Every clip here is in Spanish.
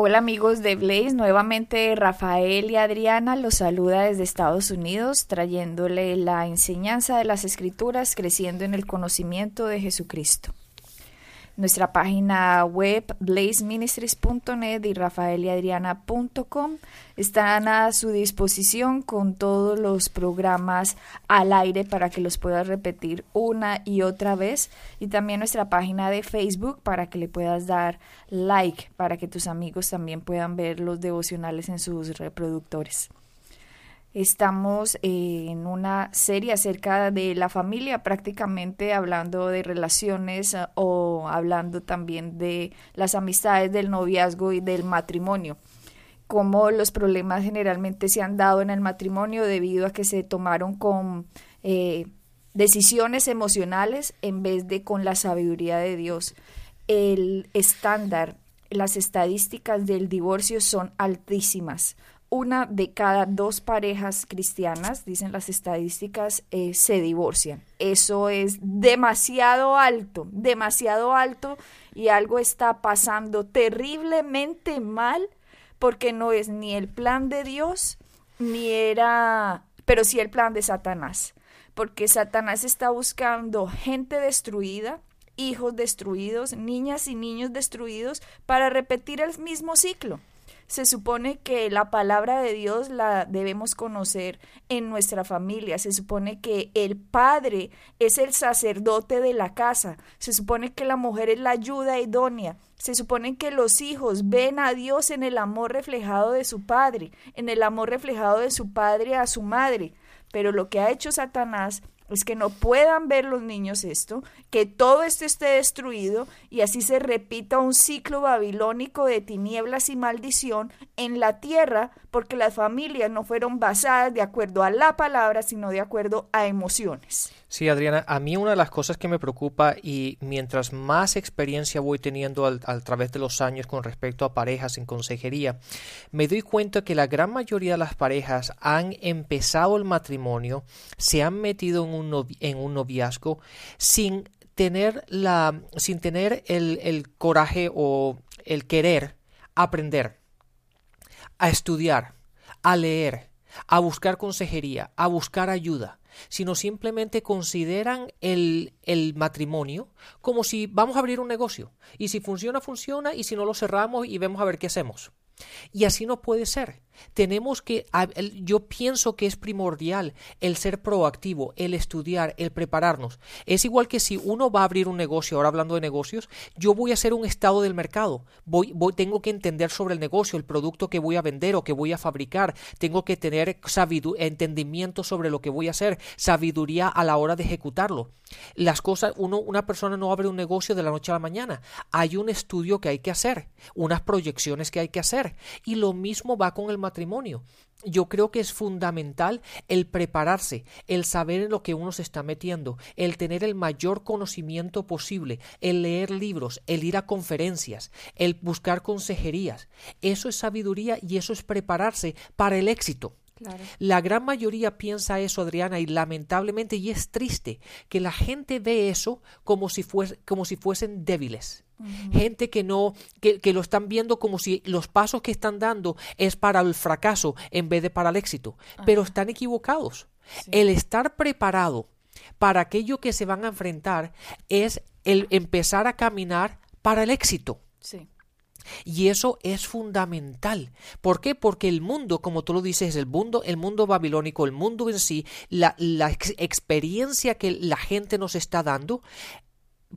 Hola amigos de Blaze, nuevamente Rafael y Adriana los saluda desde Estados Unidos trayéndole la enseñanza de las escrituras creciendo en el conocimiento de Jesucristo. Nuestra página web blazeministries.net y rafaeliadriana.com están a su disposición con todos los programas al aire para que los puedas repetir una y otra vez y también nuestra página de Facebook para que le puedas dar like para que tus amigos también puedan ver los devocionales en sus reproductores. Estamos en una serie acerca de la familia, prácticamente hablando de relaciones eh, o hablando también de las amistades del noviazgo y del matrimonio. Cómo los problemas generalmente se han dado en el matrimonio debido a que se tomaron con eh, decisiones emocionales en vez de con la sabiduría de Dios. El estándar, las estadísticas del divorcio son altísimas una de cada dos parejas cristianas, dicen las estadísticas, eh, se divorcian. Eso es demasiado alto, demasiado alto y algo está pasando terriblemente mal porque no es ni el plan de Dios, ni era, pero sí el plan de Satanás, porque Satanás está buscando gente destruida, hijos destruidos, niñas y niños destruidos para repetir el mismo ciclo se supone que la palabra de Dios la debemos conocer en nuestra familia. Se supone que el padre es el sacerdote de la casa. Se supone que la mujer es la ayuda idónea. Se supone que los hijos ven a Dios en el amor reflejado de su padre, en el amor reflejado de su padre a su madre. Pero lo que ha hecho Satanás es que no puedan ver los niños esto, que todo esto esté destruido y así se repita un ciclo babilónico de tinieblas y maldición en la tierra, porque las familias no fueron basadas de acuerdo a la palabra, sino de acuerdo a emociones. Sí, Adriana, a mí una de las cosas que me preocupa y mientras más experiencia voy teniendo a través de los años con respecto a parejas en consejería, me doy cuenta que la gran mayoría de las parejas han empezado el matrimonio, se han metido en un, en un noviazgo sin tener, la, sin tener el, el coraje o el querer aprender, a estudiar, a leer, a buscar consejería, a buscar ayuda sino simplemente consideran el, el, matrimonio como si vamos a abrir un negocio. Y si funciona, funciona, y si no lo cerramos y vemos a ver qué hacemos. Y así no puede ser. Tenemos que, yo pienso que es primordial el ser proactivo, el estudiar, el prepararnos. Es igual que si uno va a abrir un negocio, ahora hablando de negocios, yo voy a hacer un estado del mercado. Voy, voy, tengo que entender sobre el negocio, el producto que voy a vender o que voy a fabricar. Tengo que tener entendimiento sobre lo que voy a hacer, sabiduría a la hora de ejecutarlo. Las cosas, uno, una persona no abre un negocio de la noche a la mañana. Hay un estudio que hay que hacer, unas proyecciones que hay que hacer. Y lo mismo va con el matrimonio. Yo creo que es fundamental el prepararse, el saber en lo que uno se está metiendo, el tener el mayor conocimiento posible, el leer libros, el ir a conferencias, el buscar consejerías. Eso es sabiduría y eso es prepararse para el éxito. La gran mayoría piensa eso, Adriana, y lamentablemente, y es triste, que la gente ve eso como si, como si fuesen débiles. Gente que no, que, que, lo están viendo como si los pasos que están dando es para el fracaso en vez de para el éxito. Pero están equivocados. El estar preparado para aquello que se van a enfrentar es el empezar a caminar para el éxito. Sí. Y eso es fundamental. ¿Por qué? Porque el mundo, como tú lo dices, el mundo, el mundo babilónico, el mundo en sí, la, la experiencia que la gente nos está dando,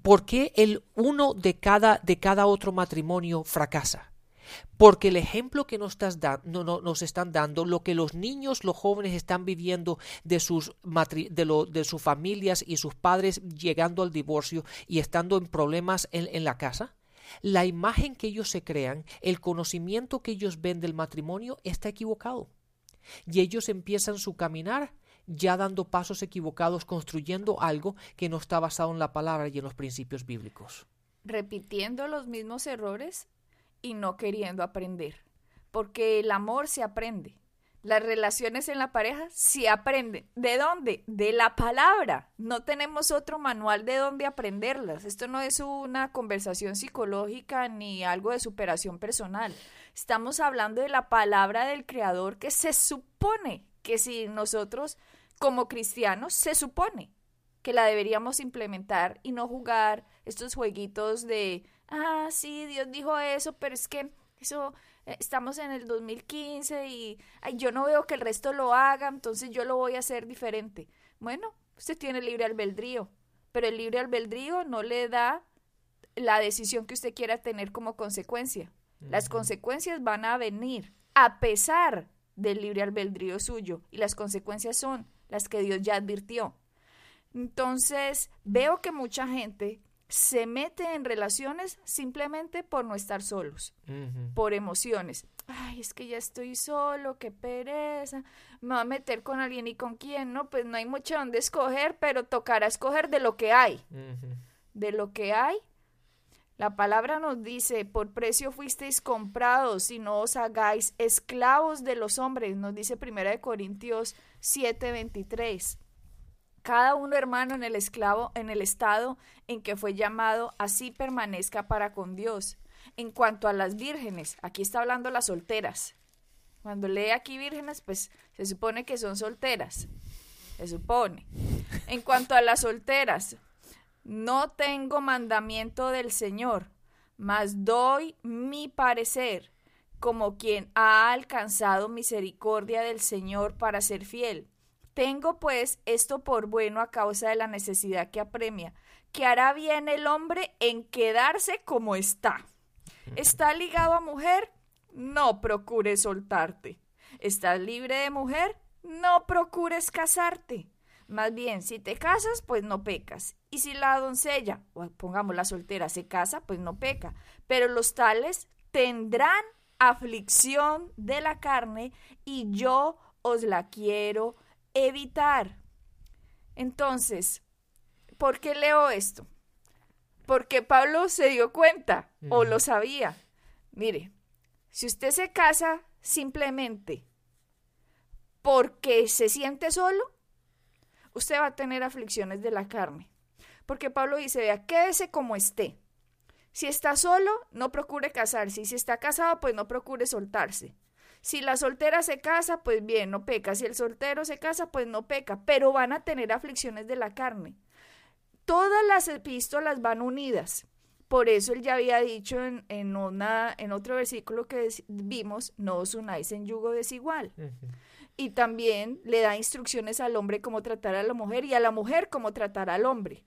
¿por qué el uno de cada, de cada otro matrimonio fracasa? Porque el ejemplo que nos, no, nos, están dando, lo que los niños, los jóvenes están viviendo de sus, de, de sus familias y sus padres llegando al divorcio y estando en problemas en la casa, la imagen que ellos se crean, el conocimiento que ellos ven del matrimonio está equivocado. Y ellos empiezan su caminar ya dando pasos equivocados, construyendo algo que no está basado en la palabra y en los principios bíblicos. Repitiendo los mismos errores y no queriendo aprender, porque el amor se aprende, Las relaciones en la pareja se aprenden. ¿De dónde? De la palabra. No tenemos otro manual de dónde aprenderlas. Esto no es una conversación psicológica ni algo de superación personal. Estamos hablando de la palabra del Creador que se supone que si nosotros como cristianos se supone que la deberíamos implementar y no jugar estos jueguitos de, ah, sí, Dios dijo eso, pero es que eso estamos en el 2015 y yo no veo que el resto lo haga, entonces yo lo voy a hacer diferente. Bueno, usted tiene libre albedrío, pero el libre albedrío no le da la decisión que usted quiera tener como consecuencia. Las consecuencias van a venir a pesar del libre albedrío suyo y las consecuencias son las que Dios ya advirtió. Entonces, veo que mucha gente se mete en relaciones simplemente por no estar solos, por emociones. Ay, es que ya estoy solo, qué pereza. Me voy a meter con alguien y con quién, no, pues no hay mucho donde escoger, pero tocará escoger de lo que hay. De lo que hay. La palabra nos dice, por precio fuisteis comprados y no os hagáis esclavos de los hombres, nos dice Primera de Corintios 7:23 cada uno hermano en el esclavo, en el estado en que fue llamado, así permanezca para con Dios. En cuanto a las vírgenes, aquí está hablando las solteras. Cuando lee aquí vírgenes, pues se supone que son solteras. Se supone. En cuanto a las solteras, no tengo mandamiento del Señor, mas doy mi parecer como quien ha alcanzado misericordia del Señor para ser fiel. Tengo pues esto por bueno a causa de la necesidad que apremia, que hará bien el hombre en quedarse como está. ¿Está ligado a mujer? No procures soltarte. ¿Estás libre de mujer? No procures casarte. Más bien, si te casas, pues no pecas. Y si la doncella, o pongamos la soltera, se casa, pues no peca. Pero los tales tendrán aflicción de la carne y yo os la quiero evitar. Entonces, ¿por qué leo esto? Porque Pablo se dio cuenta o lo sabía. Mire, si usted se casa simplemente porque se siente solo, usted va a tener aflicciones de la carne. Porque Pablo dice, vea, quédese como esté. Si está solo, no procure casarse. Y si está casado, pues no procure soltarse. Si la soltera se casa, pues bien, no peca. Si el soltero se casa, pues no peca. Pero van a tener aflicciones de la carne. Todas las epístolas van unidas. Por eso él ya había dicho en, una, en otro versículo que vimos, no os unáis en yugo desigual. Y también le da instrucciones al hombre cómo tratar a la mujer y a la mujer cómo tratar al hombre.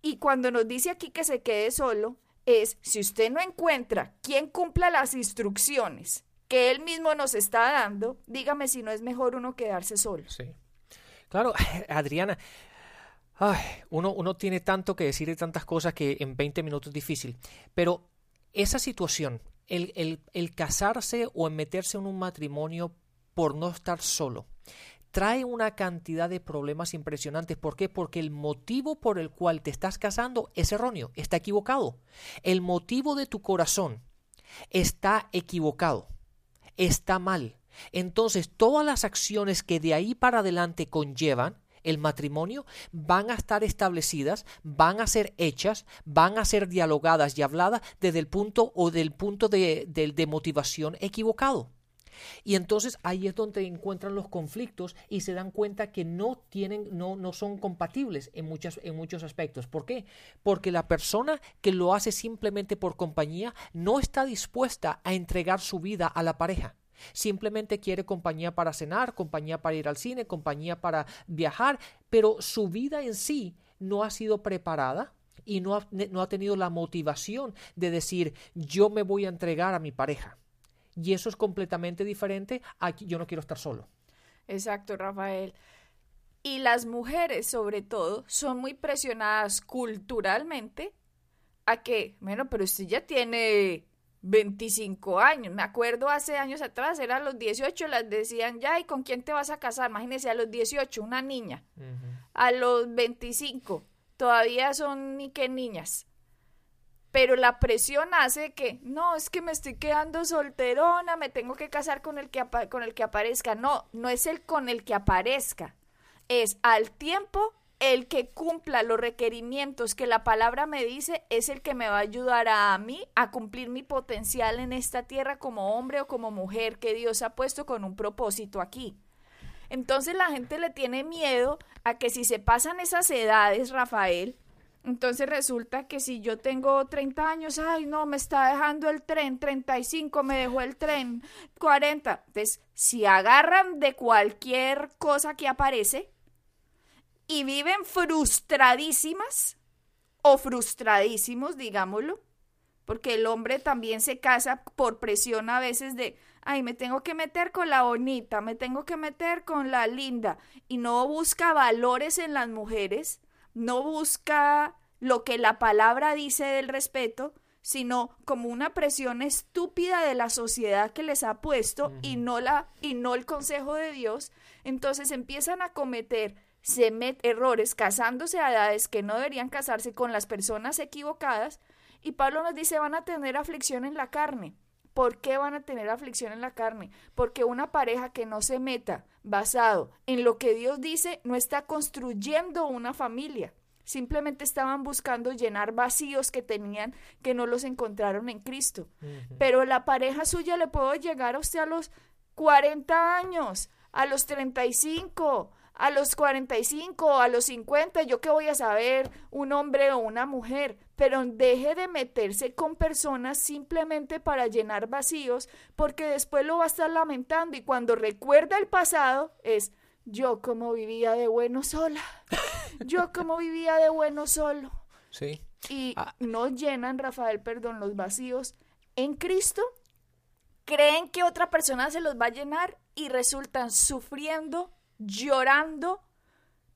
Y cuando nos dice aquí que se quede solo, es si usted no encuentra quien cumpla las instrucciones que él mismo nos está dando, dígame si no es mejor uno quedarse solo. Sí. Claro, Adriana, uno, tiene tanto que decir y tantas cosas que en 20 minutos es difícil, pero esa situación, el casarse o en meterse en un matrimonio por no estar solo, trae una cantidad de problemas impresionantes. ¿Por qué? Porque el motivo por el cual te estás casando es erróneo, está equivocado. El motivo de tu corazón está equivocado está mal. Entonces, todas las acciones que de ahí para adelante conllevan el matrimonio van a estar establecidas, van a ser hechas, van a ser dialogadas y habladas desde el punto o del punto de, de motivación equivocado. Y entonces ahí es donde encuentran los conflictos y se dan cuenta que no tienen, no, no son compatibles en, muchas, en muchos aspectos. ¿Por qué? Porque la persona que lo hace simplemente por compañía no está dispuesta a entregar su vida a la pareja. Simplemente quiere compañía para cenar, compañía para ir al cine, compañía para viajar, pero su vida en sí no ha sido preparada y no ha, no ha tenido la motivación de decir yo me voy a entregar a mi pareja. Y eso es completamente diferente a yo no quiero estar solo. Exacto, Rafael. Y las mujeres, sobre todo, son muy presionadas culturalmente a que, bueno, pero usted ya tiene 25 años. Me acuerdo hace años atrás, eran los 18, las decían ya, ¿y con quién te vas a casar? Imagínese a los 18, una niña. A los 25, todavía son ni qué niñas. Pero la presión hace que, no, es que me estoy quedando solterona, me tengo que casar con el que, con el que aparezca. No, no es el con el que aparezca, es al tiempo el que cumpla los requerimientos que la palabra me dice es el que me va a ayudar a mí a cumplir mi potencial en esta tierra como hombre o como mujer que Dios ha puesto con un propósito aquí. Entonces la gente le tiene miedo a que si se pasan esas edades, Rafael, entonces resulta que si yo tengo 30 años, ay, no, me está dejando el tren, 35 me dejó el tren, 40. Entonces, si agarran de cualquier cosa que aparece y viven frustradísimas o frustradísimos, digámoslo, porque el hombre también se casa por presión a veces de, ay, me tengo que meter con la bonita, me tengo que meter con la linda, y no busca valores en las mujeres, no busca lo que la palabra dice del respeto, sino como una presión estúpida de la sociedad que les ha puesto y no la y no el consejo de Dios, entonces empiezan a cometer se errores casándose a edades que no deberían casarse con las personas equivocadas. Y Pablo nos dice van a tener aflicción en la carne. ¿Por qué van a tener aflicción en la carne? Porque una pareja que no se meta basado en lo que Dios dice no está construyendo una familia. Simplemente estaban buscando llenar vacíos que tenían que no los encontraron en Cristo. Pero la pareja suya le puedo llegar a usted a los 40 años, a los 35, a los 45, a los 50, yo qué voy a saber, un hombre o una mujer, pero deje de meterse con personas simplemente para llenar vacíos, porque después lo va a estar lamentando y cuando recuerda el pasado es, yo como vivía de bueno sola. Yo como vivía de bueno solo. Sí. Y ah. no llenan, Rafael, perdón, los vacíos en Cristo. Creen que otra persona se los va a llenar y resultan sufriendo, llorando,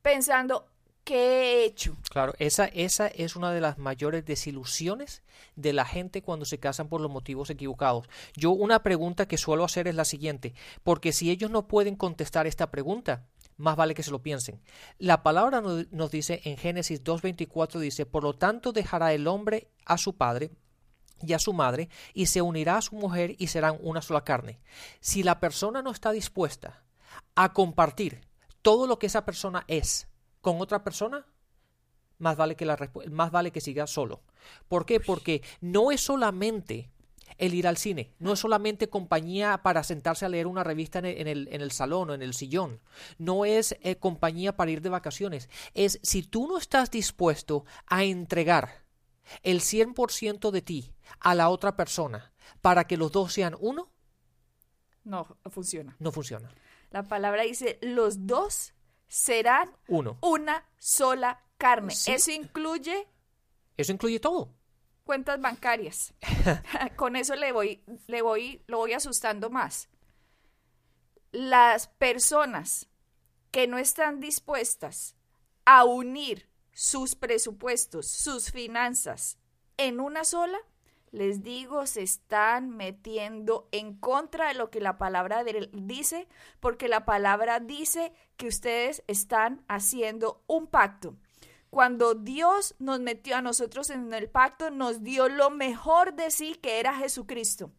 pensando, ¿qué he hecho? Claro, esa, esa es una de las mayores desilusiones de la gente cuando se casan por los motivos equivocados. Yo una pregunta que suelo hacer es la siguiente, porque si ellos no pueden contestar esta pregunta, más vale que se lo piensen. La palabra nos dice en Génesis 2.24, dice, por lo tanto dejará el hombre a su padre y a su madre, y se unirá a su mujer y serán una sola carne. Si la persona no está dispuesta a compartir todo lo que esa persona es con otra persona, más vale que, la, más vale que siga solo. ¿Por qué? Porque no es solamente el ir al cine. No es solamente compañía para sentarse a leer una revista en el, en el, salón o en el sillón. No es eh, compañía para ir de vacaciones. Es si tú no estás dispuesto a entregar el 100% de ti a la otra persona para que los dos sean uno. No funciona. No funciona. La palabra dice, los dos serán uno. una sola carne. Eso incluye... Eso incluye todo cuentas bancarias. Con eso le voy, le voy, lo voy asustando más. Las personas que no están dispuestas a unir sus presupuestos, sus finanzas en una sola, les digo, se están metiendo en contra de lo que la palabra dice, porque la palabra dice que ustedes están haciendo un pacto cuando Dios nos metió a nosotros en el pacto, nos dio lo mejor de sí, que era Jesucristo.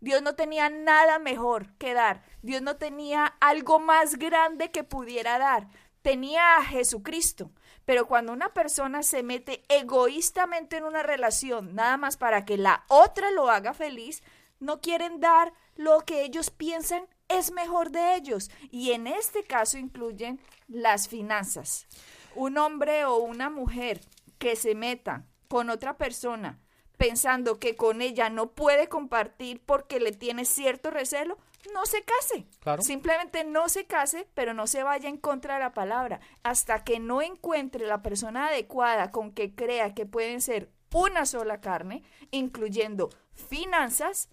Dios no tenía nada mejor que dar. Dios no tenía algo más grande que pudiera dar. Tenía a Jesucristo. Pero cuando una persona se mete egoístamente en una relación, nada más para que la otra lo haga feliz, no quieren dar lo que ellos piensan es mejor de ellos. Y en este caso incluyen las finanzas un hombre o una mujer que se meta con otra persona pensando que con ella no puede compartir porque le tiene cierto recelo, no se case. Simplemente no se case, pero no se vaya en contra de la palabra. Hasta que no encuentre la persona adecuada con que crea que pueden ser una sola carne, incluyendo finanzas,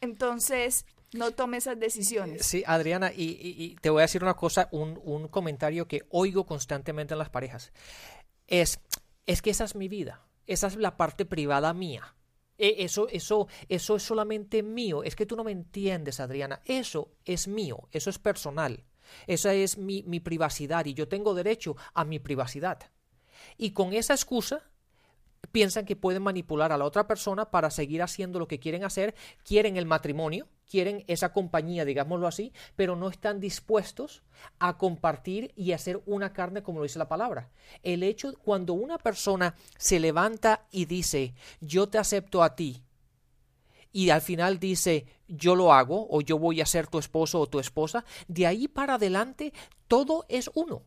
entonces no tome esas decisiones. Sí, Adriana, y, te voy a decir una cosa, un, comentario que oigo constantemente en las parejas. Es, es que esa es mi vida, esa es la parte privada mía. E, eso, eso, eso es solamente mío. Es que tú no me entiendes, Adriana. Eso es mío, eso es personal. Esa es mi, mi privacidad y yo tengo derecho a mi privacidad. Y con esa excusa piensan que pueden manipular a la otra persona para seguir haciendo lo que quieren hacer, quieren el matrimonio, quieren esa compañía, digámoslo así, pero no están dispuestos a compartir y hacer una carne como lo dice la palabra. El hecho, cuando una persona se levanta y dice, yo te acepto a ti, y al final dice, yo lo hago, o yo voy a ser tu esposo o tu esposa, de ahí para adelante todo es uno.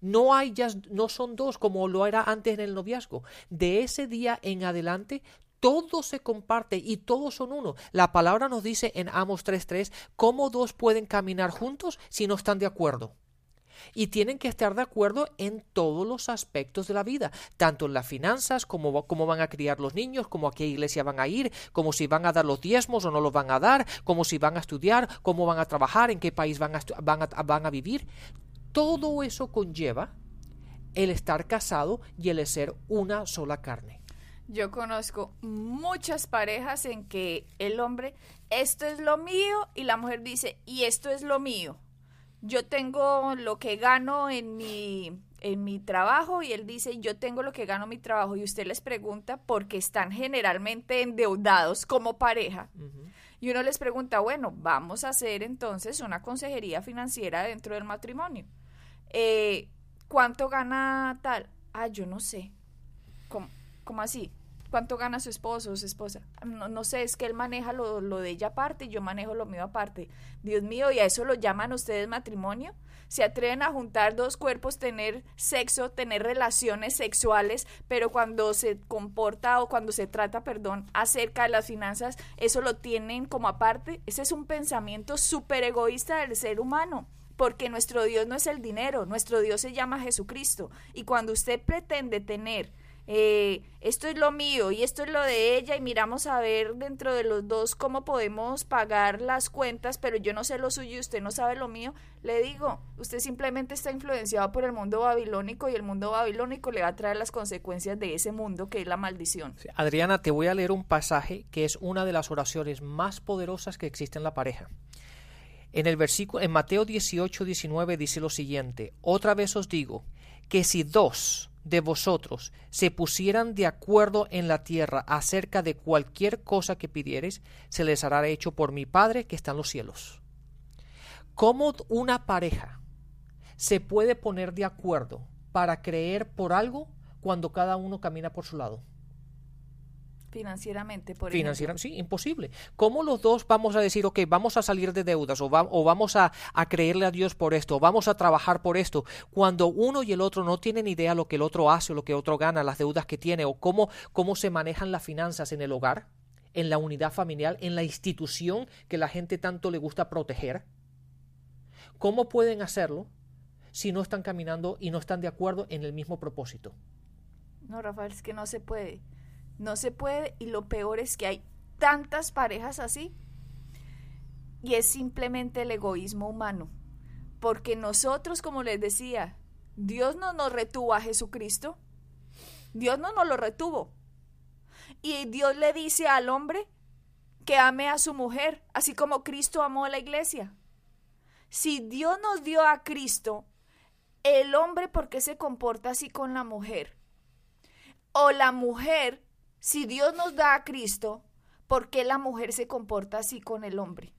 No hay ya, no son dos como lo era antes en el noviazgo. De ese día en adelante todo se comparte y todos son uno. La palabra nos dice en Amos 3:3 cómo dos pueden caminar juntos si no están de acuerdo. Y tienen que estar de acuerdo en todos los aspectos de la vida, tanto en las finanzas, como cómo van a criar los niños, como a qué iglesia van a ir, como si van a dar los diezmos o no los van a dar, como si van a estudiar, cómo van a trabajar, en qué país van a, vivir. Todo eso conlleva el estar casado y el ser una sola carne. Yo conozco muchas parejas en que el hombre, esto es lo mío, y la mujer dice, y esto es lo mío. Yo tengo lo que gano en mi, en mi trabajo y él dice, yo tengo lo que gano en mi trabajo. Y usted les pregunta porque están generalmente endeudados como pareja. Y uno les pregunta, bueno, vamos a hacer entonces una consejería financiera dentro del matrimonio. Eh, ¿Cuánto gana tal? Ah, yo no sé. ¿Cómo? ¿Cómo así? ¿Cuánto gana su esposo o su esposa? No, sé, es que él maneja lo, lo, de ella aparte y yo manejo lo mío aparte. Dios mío, ¿y a eso lo llaman ustedes matrimonio? Se atreven a juntar dos cuerpos, tener sexo, tener relaciones sexuales, pero cuando se comporta o cuando se trata, perdón, acerca de las finanzas, eso lo tienen como aparte. Ese es un pensamiento súper egoísta del ser humano porque nuestro Dios no es el dinero, nuestro Dios se llama Jesucristo. Y cuando usted pretende tener eh, esto es lo mío y esto es lo de ella y miramos a ver dentro de los dos cómo podemos pagar las cuentas, pero yo no sé lo suyo y usted no sabe lo mío, le digo, usted simplemente está influenciado por el mundo babilónico y el mundo babilónico le va a traer las consecuencias de ese mundo que es la maldición. Adriana, te voy a leer un pasaje que es una de las oraciones más poderosas que existe en la pareja. En el versículo, en Mateo 18, 19 dice lo siguiente, otra vez os digo, que si dos de vosotros se pusieran de acuerdo en la tierra acerca de cualquier cosa que pidiereis, se les hará hecho por mi Padre que está en los cielos. ¿Cómo una pareja se puede poner de acuerdo para creer por algo cuando cada uno camina por su lado? Financieramente, por Financieramente, sí, imposible. ¿Cómo los dos vamos a decir, ok, vamos a salir de deudas o, o vamos a, a, creerle a Dios por esto, o vamos a trabajar por esto, cuando uno y el otro no tienen idea lo que el otro hace o lo que el otro gana, las deudas que tiene o cómo, cómo se manejan las finanzas en el hogar, en la unidad familiar, en la institución que la gente tanto le gusta proteger? ¿Cómo pueden hacerlo si no están caminando y no están de acuerdo en el mismo propósito? No, Rafael, es que no se puede. No se puede y lo peor es que hay tantas parejas así y es simplemente el egoísmo humano. Porque nosotros, como les decía, Dios no nos retuvo a Jesucristo. Dios no nos lo retuvo. Y Dios le dice al hombre que ame a su mujer, así como Cristo amó a la iglesia. Si Dios nos dio a Cristo, el hombre, ¿por qué se comporta así con la mujer? O la mujer, si Dios nos da a Cristo, ¿por qué la mujer se comporta así con el hombre?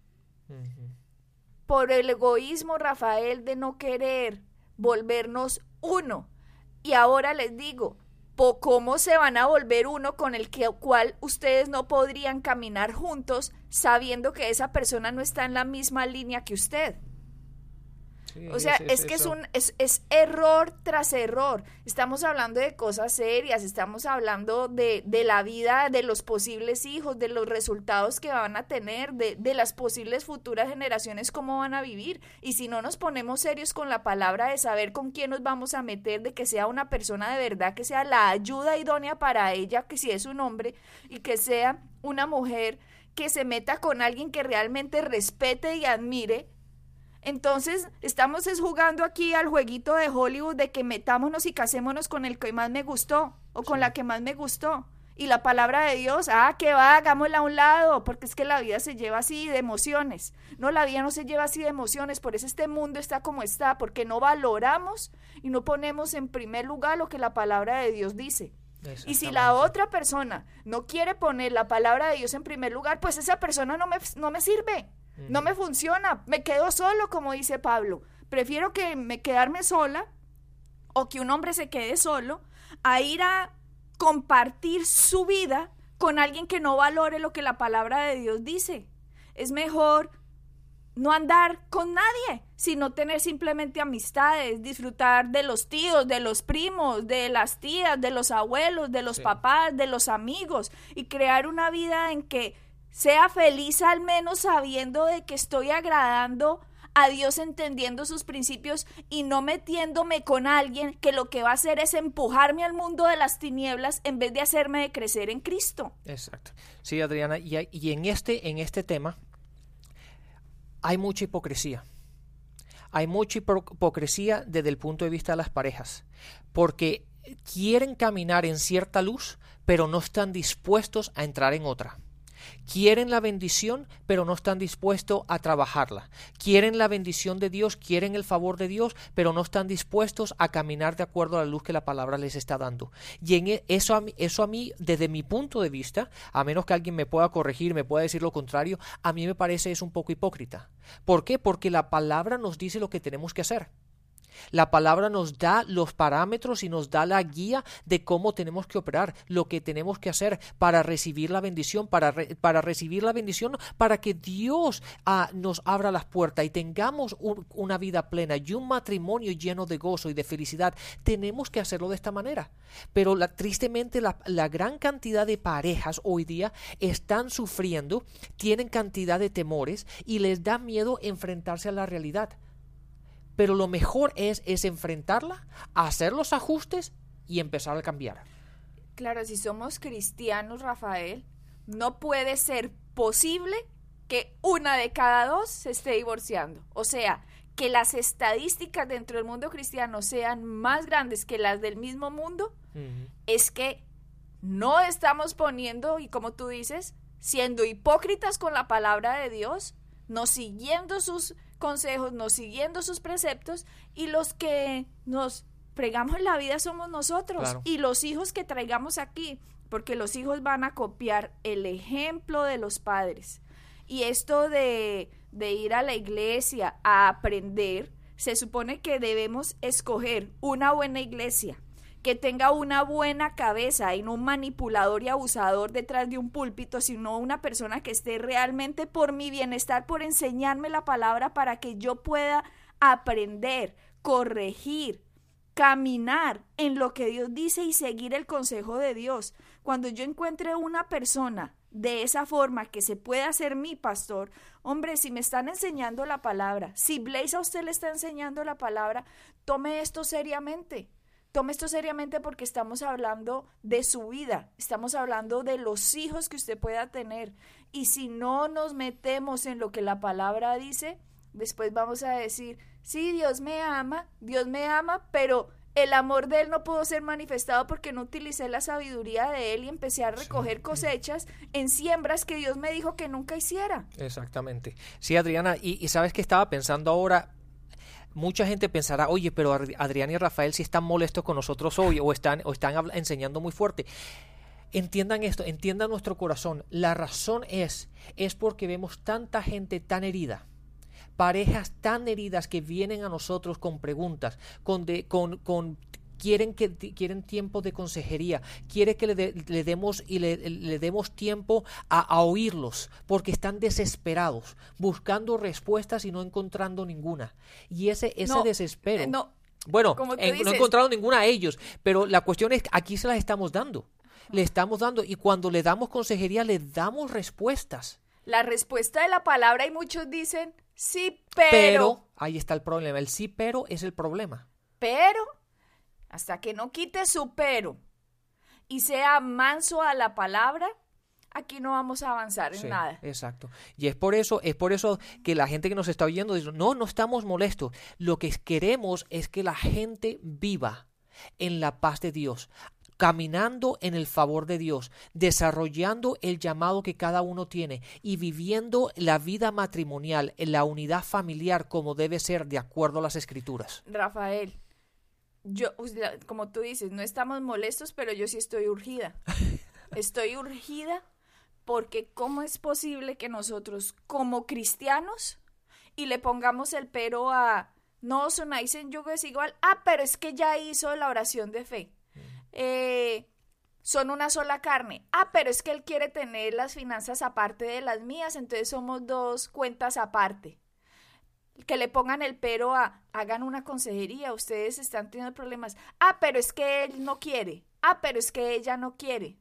Por el egoísmo, Rafael, de no querer volvernos uno. Y ahora les digo, ¿cómo se van a volver uno con el que, cual ustedes no podrían caminar juntos sabiendo que esa persona no está en la misma línea que usted? O sea, es, que es un es, es, error tras error. Estamos hablando de cosas serias, estamos hablando de, de, la vida de los posibles hijos, de los resultados que van a tener, de, de las posibles futuras generaciones, cómo van a vivir. Y si no nos ponemos serios con la palabra de saber con quién nos vamos a meter, de que sea una persona de verdad, que sea la ayuda idónea para ella, que si es un hombre, y que sea una mujer que se meta con alguien que realmente respete y admire, entonces, estamos jugando aquí al jueguito de Hollywood de que metámonos y casémonos con el que más me gustó o con la que más me gustó. Y la palabra de Dios, ah, que va, hagámosla a un lado, porque es que la vida se lleva así de emociones. No, la vida no se lleva así de emociones, por eso este mundo está como está, porque no valoramos y no ponemos en primer lugar lo que la palabra de Dios dice. Y si la otra persona no quiere poner la palabra de Dios en primer lugar, pues esa persona no me, no me sirve, no me funciona, me quedo solo, como dice Pablo. Prefiero que me quedarme sola o que un hombre se quede solo a ir a compartir su vida con alguien que no valore lo que la palabra de Dios dice. Es mejor no andar con nadie, sino tener simplemente amistades, disfrutar de los tíos, de los primos, de las tías, de los abuelos, de los papás, de los amigos y crear una vida en que sea feliz al menos sabiendo de que estoy agradando a Dios entendiendo sus principios y no metiéndome con alguien que lo que va a hacer es empujarme al mundo de las tinieblas en vez de hacerme crecer en Cristo. Exacto. Sí, Adriana, y, y en este en este tema hay mucha hipocresía. Hay mucha hipocresía desde el punto de vista de las parejas, porque quieren caminar en cierta luz, pero no están dispuestos a entrar en otra. Quieren la bendición, pero no están dispuestos a trabajarla. Quieren la bendición de Dios, quieren el favor de Dios, pero no están dispuestos a caminar de acuerdo a la luz que la palabra les está dando. Y en e, eso a mí, eso a mí desde mi punto de vista, a menos que alguien me pueda corregir, me pueda decir lo contrario, a mí me parece es un poco hipócrita. ¿Por qué? Porque la palabra nos dice lo que tenemos que hacer. La palabra nos da los parámetros y nos da la guía de cómo tenemos que operar, lo que tenemos que hacer para recibir la bendición, para, para recibir la bendición, para que Dios ah, nos abra las puertas y tengamos una vida plena y un matrimonio lleno de gozo y de felicidad. Tenemos que hacerlo de esta manera. Pero tristemente la, la gran cantidad de parejas hoy día están sufriendo, tienen cantidad de temores y les da miedo enfrentarse a la realidad pero lo mejor es, es enfrentarla, hacer los ajustes y empezar a cambiar. Claro, si somos cristianos, Rafael, no puede ser posible que una de cada dos se esté divorciando. O sea, que las estadísticas dentro del mundo cristiano sean más grandes que las del mismo mundo, es que no estamos poniendo, y como tú dices, siendo hipócritas con la palabra de Dios, no siguiendo sus consejos, no siguiendo sus preceptos y los que nos fregamos la vida somos nosotros y los hijos que traigamos aquí, porque los hijos van a copiar el ejemplo de los padres. Y esto de, de ir a la iglesia a aprender, se supone que debemos escoger una buena iglesia que tenga una buena cabeza y no un manipulador y abusador detrás de un púlpito, sino una persona que esté realmente por mi bienestar, por enseñarme la palabra para que yo pueda aprender, corregir, caminar en lo que Dios dice y seguir el consejo de Dios. Cuando yo encuentre una persona de esa forma que se pueda ser mi pastor, hombre, si me están enseñando la palabra, si Blaze a usted le está enseñando la palabra, tome esto seriamente Tome esto seriamente porque estamos hablando de su vida, estamos hablando de los hijos que usted pueda tener. Y si no nos metemos en lo que la palabra dice, después vamos a decir, sí, Dios me ama, Dios me ama, pero el amor de Él no pudo ser manifestado porque no utilicé la sabiduría de Él y empecé a recoger cosechas en siembras que Dios me dijo que nunca hiciera. Exactamente. Sí, Adriana, y, y sabes que estaba pensando ahora, mucha gente pensará, oye, pero Adrián y Rafael si están molestos con nosotros hoy o están, o están enseñando muy fuerte. Entiendan esto, entiendan nuestro corazón. La razón es, es porque vemos tanta gente tan herida parejas tan heridas que vienen a nosotros con preguntas, con, con, con quieren, que, quieren tiempo de consejería, quiere que le, demos y le, demos tiempo a, oírlos, porque están desesperados, buscando respuestas y no encontrando ninguna. Y ese, ese desespero. no. Bueno, no he encontrado ninguna a ellos, pero la cuestión es que aquí se las estamos dando. Le estamos dando y cuando le damos consejería le damos respuestas. La respuesta de la palabra y muchos dicen sí, pero. Pero ahí está el problema. El sí, pero es el problema. Pero hasta que no quite su pero y sea manso a la palabra, aquí no vamos a avanzar en nada. Exacto. Y es por eso, es por eso que la gente que nos está oyendo dice, no, no estamos molestos. Lo que queremos es que la gente viva en la paz de Dios, caminando en el favor de Dios, desarrollando el llamado que cada uno tiene y viviendo la vida matrimonial, en la unidad familiar como debe ser de acuerdo a las escrituras. Rafael, yo, como tú dices, no estamos molestos, pero yo sí estoy urgida. Estoy urgida porque ¿cómo es posible que nosotros como cristianos y le pongamos el pero a no sonáis en yugo es igual, ah, pero es que ya hizo la oración de fe. Eh, son una sola carne. Ah, pero es que él quiere tener las finanzas aparte de las mías, entonces somos dos cuentas aparte. Que le pongan el pero a, hagan una consejería, ustedes están teniendo problemas. Ah, pero es que él no quiere. Ah, pero es que ella no quiere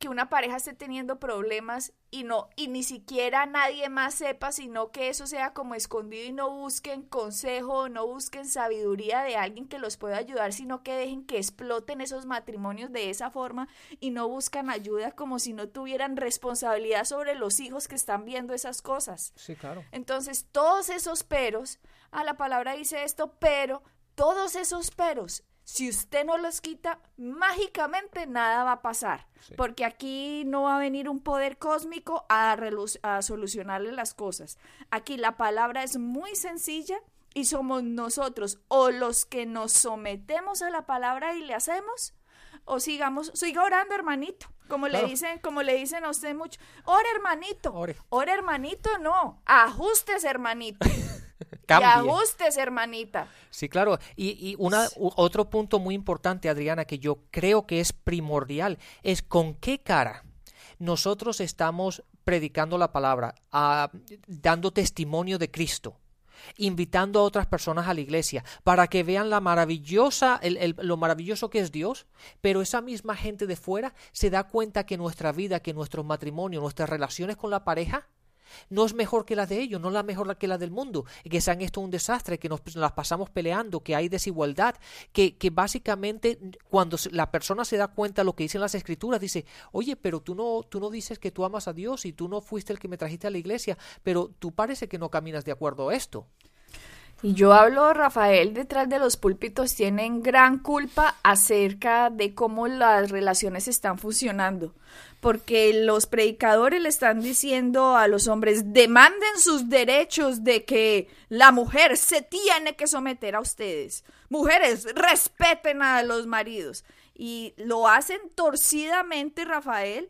que una pareja esté teniendo problemas y no y ni siquiera nadie más sepa, sino que eso sea como escondido y no busquen consejo, no busquen sabiduría de alguien que los pueda ayudar, sino que dejen que exploten esos matrimonios de esa forma y no buscan ayuda como si no tuvieran responsabilidad sobre los hijos que están viendo esas cosas. Sí, claro. Entonces, todos esos peros, a la palabra dice esto, pero todos esos peros si usted no los quita, mágicamente nada va a pasar, porque aquí no va a venir un poder cósmico a, a solucionarle las cosas. Aquí la palabra es muy sencilla y somos nosotros o los que nos sometemos a la palabra y le hacemos o sigamos, siga orando, hermanito. Como le dicen, como le dicen a usted mucho, ora hermanito, ore, ore hermanito, no, ajustes hermanito. Y ajustes, hermanita. Sí, claro. Y, una, otro punto muy importante, Adriana, que yo creo que es primordial, es con qué cara nosotros estamos predicando la palabra, ah, dando testimonio de Cristo invitando a otras personas a la iglesia para que vean la maravillosa, lo maravilloso que es Dios, pero esa misma gente de fuera se da cuenta que nuestra vida, que nuestro matrimonio, nuestras relaciones con la pareja no es mejor que la de ellos, no es la mejor que la del mundo, que sean esto un desastre, que nos las pasamos peleando, que hay desigualdad, que, que básicamente cuando la persona se da cuenta de lo que dicen las escrituras, dice, oye, pero tú no, tú no dices que tú amas a Dios y tú no fuiste el que me trajiste a la iglesia, pero tú parece que no caminas de acuerdo a esto. Y yo hablo, Rafael, detrás de los púlpitos tienen gran culpa acerca de cómo las relaciones están funcionando porque los predicadores le están diciendo a los hombres, demanden sus derechos de que la mujer se tiene que someter a ustedes. Mujeres, respeten a los maridos. Y lo hacen torcidamente, Rafael,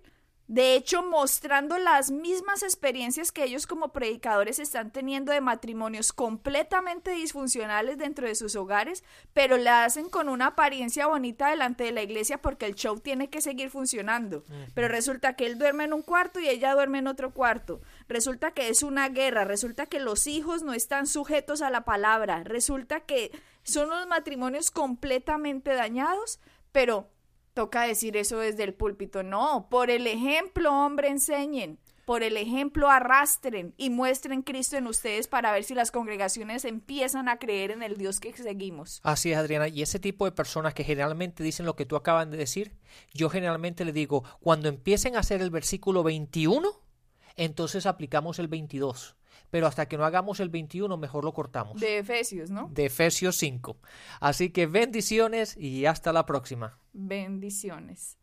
de hecho, mostrando las mismas experiencias que ellos como predicadores están teniendo de matrimonios completamente disfuncionales dentro de sus hogares, pero la hacen con una apariencia bonita delante de la iglesia porque el show tiene que seguir funcionando. Pero resulta que él duerme en un cuarto y ella duerme en otro cuarto. Resulta que es una guerra, resulta que los hijos no están sujetos a la palabra, resulta que son unos matrimonios completamente dañados, pero toca decir eso desde el púlpito. No, por el ejemplo, hombre, enseñen. Por el ejemplo, arrastren y muestren Cristo en ustedes para ver si las congregaciones empiezan a creer en el Dios que seguimos. Así es, Adriana. Y ese tipo de personas que generalmente dicen lo que tú acabas de decir, yo generalmente le digo, cuando empiecen a hacer el versículo 21, entonces aplicamos el 22 pero hasta que no hagamos el 21 mejor lo cortamos. De Efesios, ¿no? De Efesios 5. Así que bendiciones y hasta la próxima. Bendiciones.